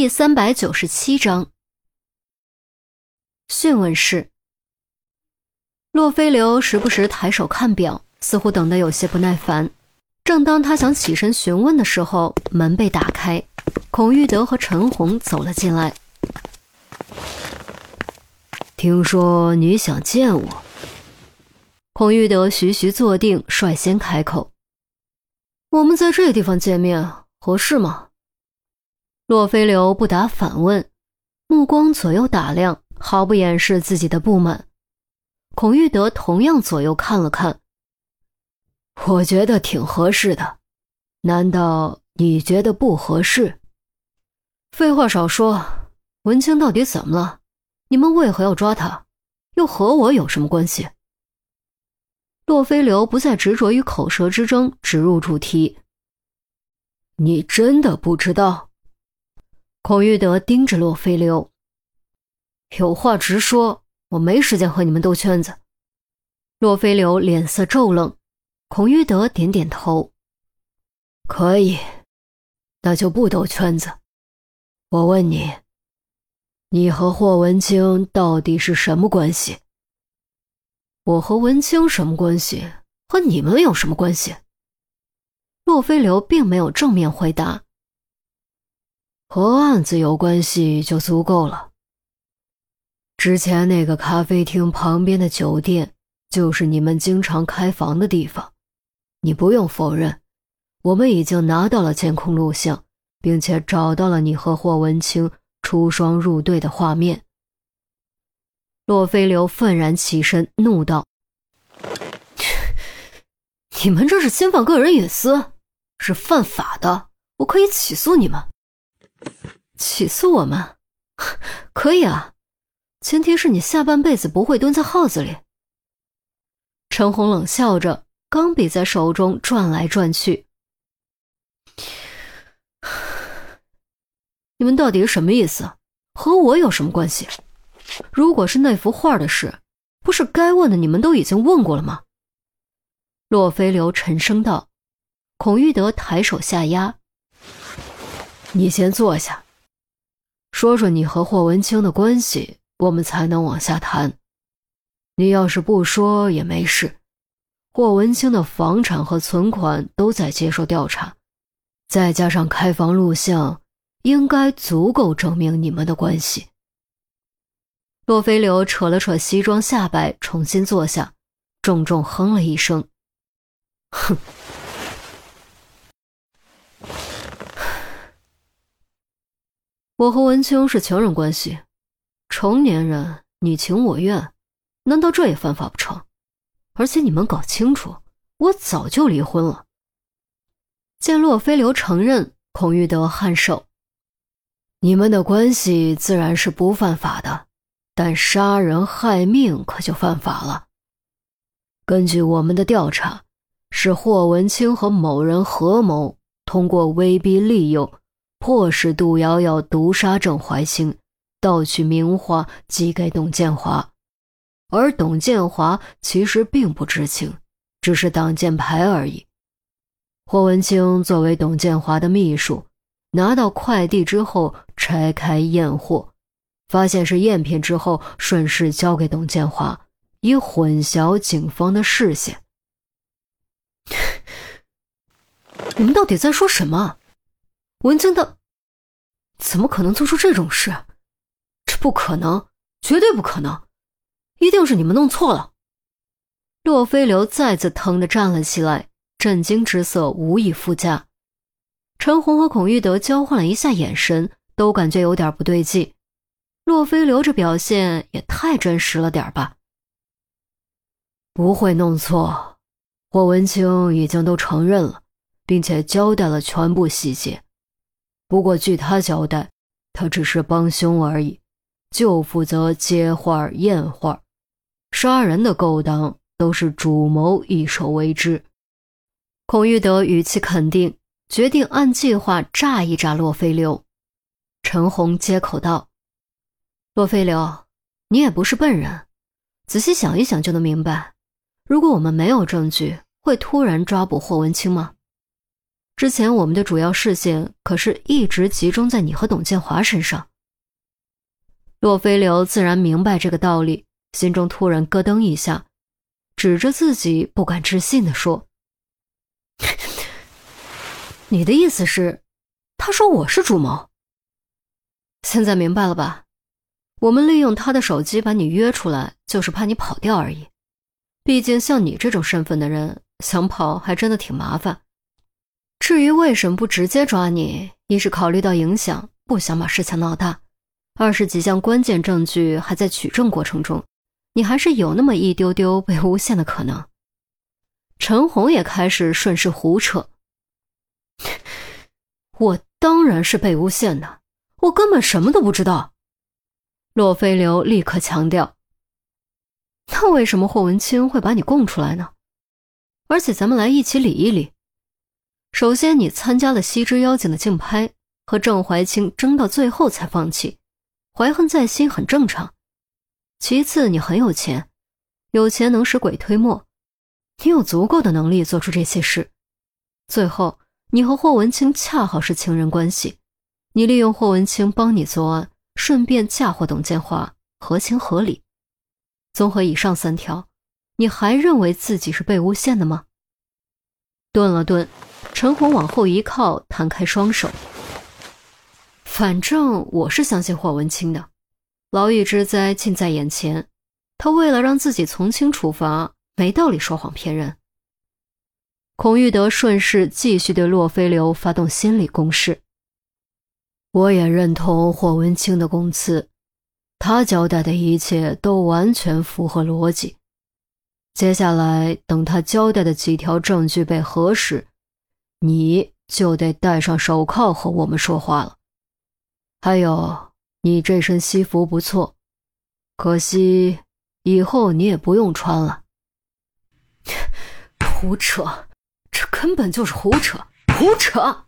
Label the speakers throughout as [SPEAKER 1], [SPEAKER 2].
[SPEAKER 1] 第三百九十七章讯问室。洛飞流时不时抬手看表，似乎等得有些不耐烦。正当他想起身询问的时候，门被打开，孔玉德和陈红走了进来。
[SPEAKER 2] 听说你想见我。
[SPEAKER 1] 孔玉德徐徐坐定，率先开口：“
[SPEAKER 3] 我们在这地方见面合适吗？”
[SPEAKER 1] 洛飞流不答反问，目光左右打量，毫不掩饰自己的不满。孔玉德同样左右看了看，
[SPEAKER 2] 我觉得挺合适的，难道你觉得不合适？
[SPEAKER 3] 废话少说，文清到底怎么了？你们为何要抓他？又和我有什么关系？
[SPEAKER 1] 洛飞流不再执着于口舌之争，直入主题。
[SPEAKER 2] 你真的不知道？
[SPEAKER 1] 孔玉德盯着洛飞流，
[SPEAKER 3] 有话直说，我没时间和你们兜圈子。
[SPEAKER 1] 洛飞流脸色骤冷，孔玉德点点头，
[SPEAKER 2] 可以，那就不兜圈子。我问你。你和霍文清到底是什么关系？
[SPEAKER 3] 我和文清什么关系？和你们有什么关系？
[SPEAKER 1] 洛飞流并没有正面回答。
[SPEAKER 2] 和案子有关系就足够了。之前那个咖啡厅旁边的酒店，就是你们经常开房的地方。你不用否认，我们已经拿到了监控录像，并且找到了你和霍文清。出双入对的画面。
[SPEAKER 1] 洛飞流愤然起身，怒道：“
[SPEAKER 3] 你们这是侵犯个人隐私，是犯法的，我可以起诉你们。
[SPEAKER 1] 起诉我们？可以啊，前提是你下半辈子不会蹲在耗子里。”陈红冷笑着，钢笔在手中转来转去。
[SPEAKER 3] 你们到底什么意思？和我有什么关系？如果是那幅画的事，不是该问的你们都已经问过了吗？
[SPEAKER 1] 洛飞流沉声道。孔玉德抬手下压：“
[SPEAKER 2] 你先坐下，说说你和霍文清的关系，我们才能往下谈。你要是不说也没事。霍文清的房产和存款都在接受调查，再加上开房录像。”应该足够证明你们的关系。
[SPEAKER 1] 洛飞流扯了扯西装下摆，重新坐下，重重哼了一声：“
[SPEAKER 3] 哼，我和文清是情人关系，成年人你情我愿，难道这也犯法不成？而且你们搞清楚，我早就离婚了。”
[SPEAKER 1] 见洛飞流承认，孔玉德颔首。
[SPEAKER 2] 你们的关系自然是不犯法的，但杀人害命可就犯法了。根据我们的调查，是霍文清和某人合谋，通过威逼利诱，迫使杜瑶瑶毒杀郑怀清，盗取名画寄给董建华，而董建华其实并不知情，只是挡箭牌而已。霍文清作为董建华的秘书。拿到快递之后，拆开验货，发现是赝品之后，顺势交给董建华，以混淆警方的视线。
[SPEAKER 3] 你们到底在说什么？文清他怎么可能做出这种事？这不可能，绝对不可能！一定是你们弄错了。
[SPEAKER 1] 洛飞流再次腾地站了起来，震惊之色无以复加。陈红和孔玉德交换了一下眼神，都感觉有点不对劲。洛飞流这表现也太真实了点吧？
[SPEAKER 2] 不会弄错，霍文清已经都承认了，并且交代了全部细节。不过据他交代，他只是帮凶而已，就负责接画验画，杀人的勾当都是主谋一手为之。
[SPEAKER 1] 孔玉德语气肯定。决定按计划炸一炸洛飞流。陈红接口道：“洛飞流，你也不是笨人，仔细想一想就能明白，如果我们没有证据，会突然抓捕霍文清吗？”之前我们的主要视线可是一直集中在你和董建华身上。洛飞流自然明白这个道理，心中突然咯噔一下，指着自己不敢置信地说：“你的意思是，他说我是主谋？现在明白了吧？我们利用他的手机把你约出来，就是怕你跑掉而已。毕竟像你这种身份的人，想跑还真的挺麻烦。至于为什么不直接抓你，一是考虑到影响，不想把事情闹大。”二是几项关键证据还在取证过程中，你还是有那么一丢丢被诬陷的可能。陈红也开始顺势胡扯：“我当然是被诬陷的，我根本什么都不知道。”洛飞流立刻强调：“那为什么霍文清会把你供出来呢？而且咱们来一起理一理。首先，你参加了西之妖精的竞拍，和郑怀清争到最后才放弃。”怀恨在心很正常。其次，你很有钱，有钱能使鬼推磨，你有足够的能力做出这些事。最后，你和霍文清恰好是情人关系，你利用霍文清帮你作案，顺便嫁祸董建华，合情合理。综合以上三条，你还认为自己是被诬陷的吗？顿了顿，陈红往后一靠，摊开双手。反正我是相信霍文清的，牢狱之灾近在眼前，他为了让自己从轻处罚，没道理说谎骗人。孔玉德顺势继续对洛飞流发动心理攻势。我也认同霍文清的供词，他交代的一切都完全符合逻辑。接下来等他交代的几条证据被核实，你就得戴上手铐和我们说话了。还有，你这身西服不错，可惜以后你也不用穿了。胡扯，这根本就是胡扯，胡扯！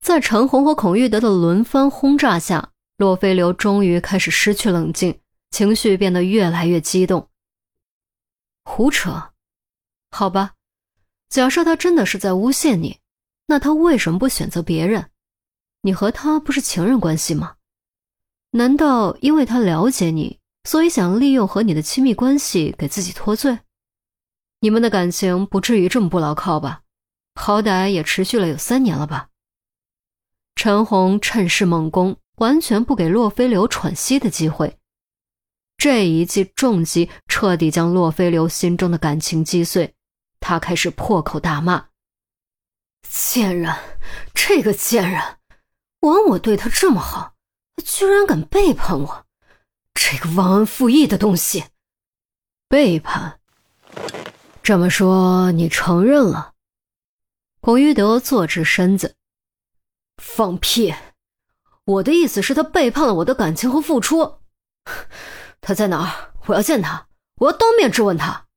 [SPEAKER 1] 在陈红和孔玉德的轮番轰炸下，洛飞流终于开始失去冷静，情绪变得越来越激动。胡扯？好吧，假设他真的是在诬陷你，那他为什么不选择别人？你和他不是情人关系吗？难道因为他了解你，所以想利用和你的亲密关系给自己脱罪？你们的感情不至于这么不牢靠吧？好歹也持续了有三年了吧？陈红趁势猛攻，完全不给洛飞流喘息的机会。这一记重击彻底将洛飞流心中的感情击碎，他开始破口大骂：“贱人，这个贱人！”枉我对他这么好，他居然敢背叛我！这个忘恩负义的东西！背叛？这么说你承认了？孔玉德坐直身子，放屁！我的意思是，他背叛了我的感情和付出。他在哪儿？我要见他，我要当面质问他。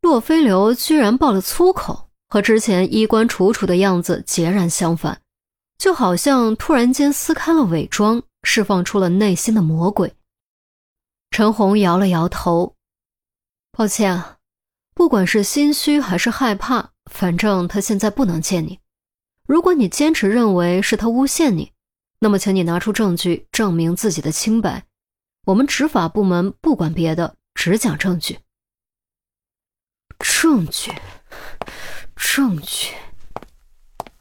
[SPEAKER 1] 洛飞流居然爆了粗口，和之前衣冠楚楚的样子截然相反。就好像突然间撕开了伪装，释放出了内心的魔鬼。陈红摇了摇头，抱歉啊，不管是心虚还是害怕，反正他现在不能见你。如果你坚持认为是他诬陷你，那么请你拿出证据证明自己的清白。我们执法部门不管别的，只讲证据。证据，证据。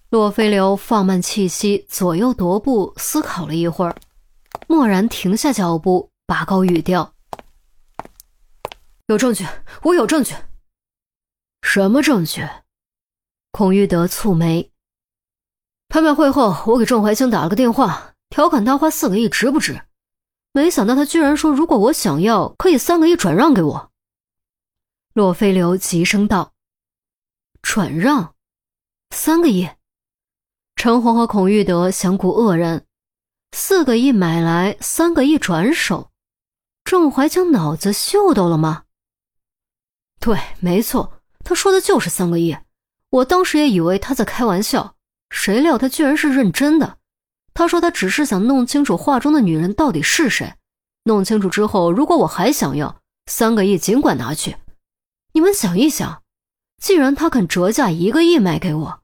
[SPEAKER 1] 洛飞流放慢气息，左右踱步，思考了一会儿，蓦然停下脚步，拔高语调：“有证据，我有证据。什么证据？”孔玉德蹙眉：“拍卖会后，我给郑怀清打了个电话，调侃他花四个亿值不值？没想到他居然说，如果我想要，可以三个亿转让给我。”洛飞流急声道：“转让？三个亿？”陈红和孔玉德相顾愕然，四个亿买来，三个亿转手，郑怀清脑子秀逗了吗？对，没错，他说的就是三个亿。我当时也以为他在开玩笑，谁料他居然是认真的。他说他只是想弄清楚画中的女人到底是谁，弄清楚之后，如果我还想要三个亿，尽管拿去。你们想一想，既然他肯折价一个亿卖给我。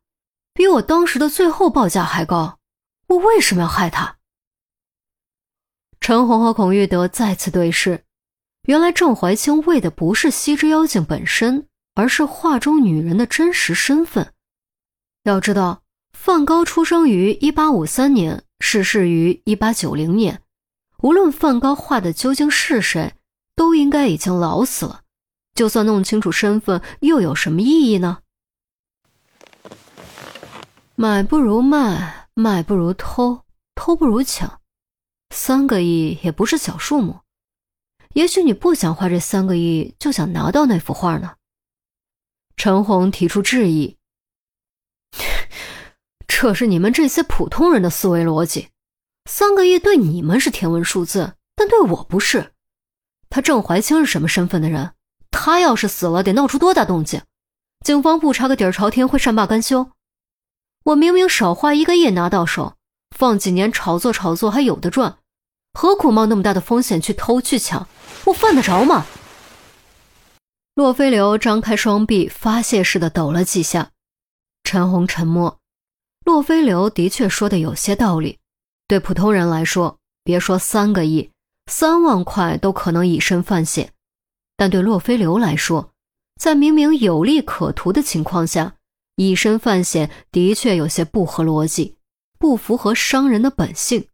[SPEAKER 1] 比我当时的最后报价还高，我为什么要害他？陈红和孔玉德再次对视，原来郑怀清为的不是西之妖精本身，而是画中女人的真实身份。要知道，范高出生于一八五三年，逝世于一八九零年。无论梵高画的究竟是谁，都应该已经老死了。就算弄清楚身份，又有什么意义呢？买不如卖，卖不如偷，偷不如抢。三个亿也不是小数目。也许你不想花这三个亿，就想拿到那幅画呢？陈红提出质疑。这是你们这些普通人的思维逻辑。三个亿对你们是天文数字，但对我不是。他郑怀清是什么身份的人？他要是死了，得闹出多大动静？警方不查个底儿朝天，会善罢甘休？我明明少花一个亿拿到手，放几年炒作炒作还有的赚，何苦冒那么大的风险去偷去抢？我犯得着吗？洛飞流张开双臂，发泄似的抖了几下。陈红沉默。洛飞流的确说的有些道理，对普通人来说，别说三个亿，三万块都可能以身犯险；但对洛飞流来说，在明明有利可图的情况下，以身犯险的确有些不合逻辑，不符合商人的本性。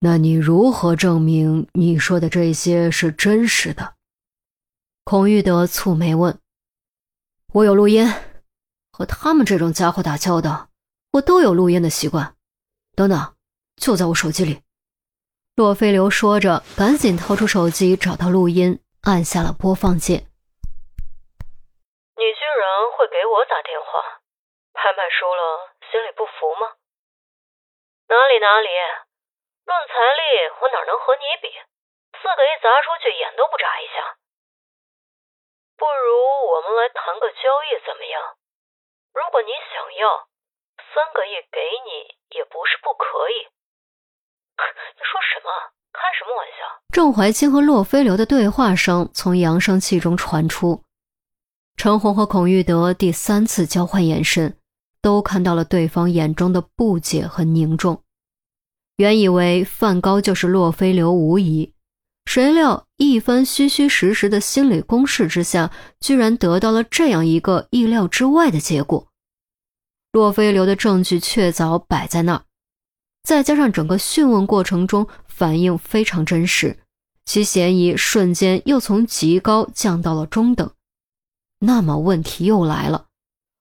[SPEAKER 2] 那你如何证明你说的这些是真实的？
[SPEAKER 1] 孔玉德蹙眉问：“我有录音，和他们这种家伙打交道。”我都有录音的习惯，等等，就在我手机里。洛飞流说着，赶紧掏出手机，找到录音，按下了播放键。
[SPEAKER 4] 你居然会给我打电话？拍卖输了，心里不服吗？哪里哪里，论财力，我哪能和你比？四个亿砸出去，眼都不眨一下。不如我们来谈个交易，怎么样？如果你想要。三个亿给你也不是不可以。你说什么？开什么玩笑？
[SPEAKER 1] 郑怀清和洛飞流的对话声从扬声器中传出。陈红和孔玉德第三次交换眼神，都看到了对方眼中的不解和凝重。原以为范高就是洛飞流无疑，谁料一番虚虚实实的心理攻势之下，居然得到了这样一个意料之外的结果。洛飞流的证据确凿摆在那儿，再加上整个讯问过程中反应非常真实，其嫌疑瞬间又从极高降到了中等。那么问题又来了：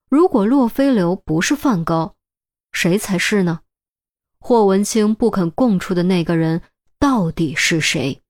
[SPEAKER 1] 如果洛飞流不是梵高，谁才是呢？霍文清不肯供出的那个人到底是谁？